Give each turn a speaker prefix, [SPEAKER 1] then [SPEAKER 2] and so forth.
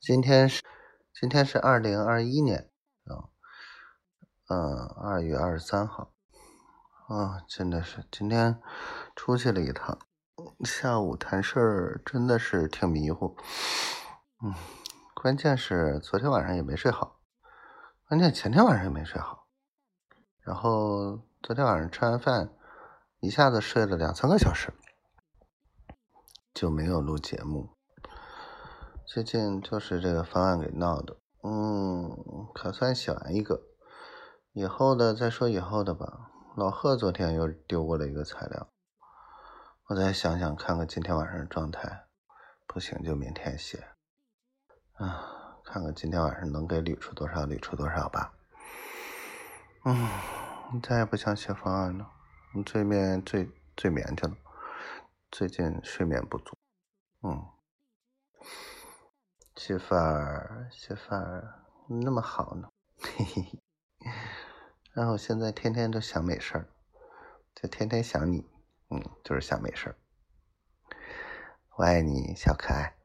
[SPEAKER 1] 今天是今天是二零二一年啊，嗯，二月二十三号啊，真的是今天出去了一趟，下午谈事儿真的是挺迷糊，嗯，关键是昨天晚上也没睡好，关键前天晚上也没睡好，然后昨天晚上吃完饭一下子睡了两三个小时。就没有录节目。最近就是这个方案给闹的，嗯，可算写完一个，以后的再说以后的吧。老贺昨天又丢过了一个材料，我再想想看看今天晚上的状态，不行就明天写。啊，看看今天晚上能给捋出多少，捋出多少吧。嗯，再也不想写方案了，最眠最最眠去了。最近睡眠不足，嗯，媳妇儿，媳妇儿那么好呢，嘿嘿嘿。然后现在天天都想美事儿，就天天想你，嗯，就是想美事儿。我爱你，小可爱，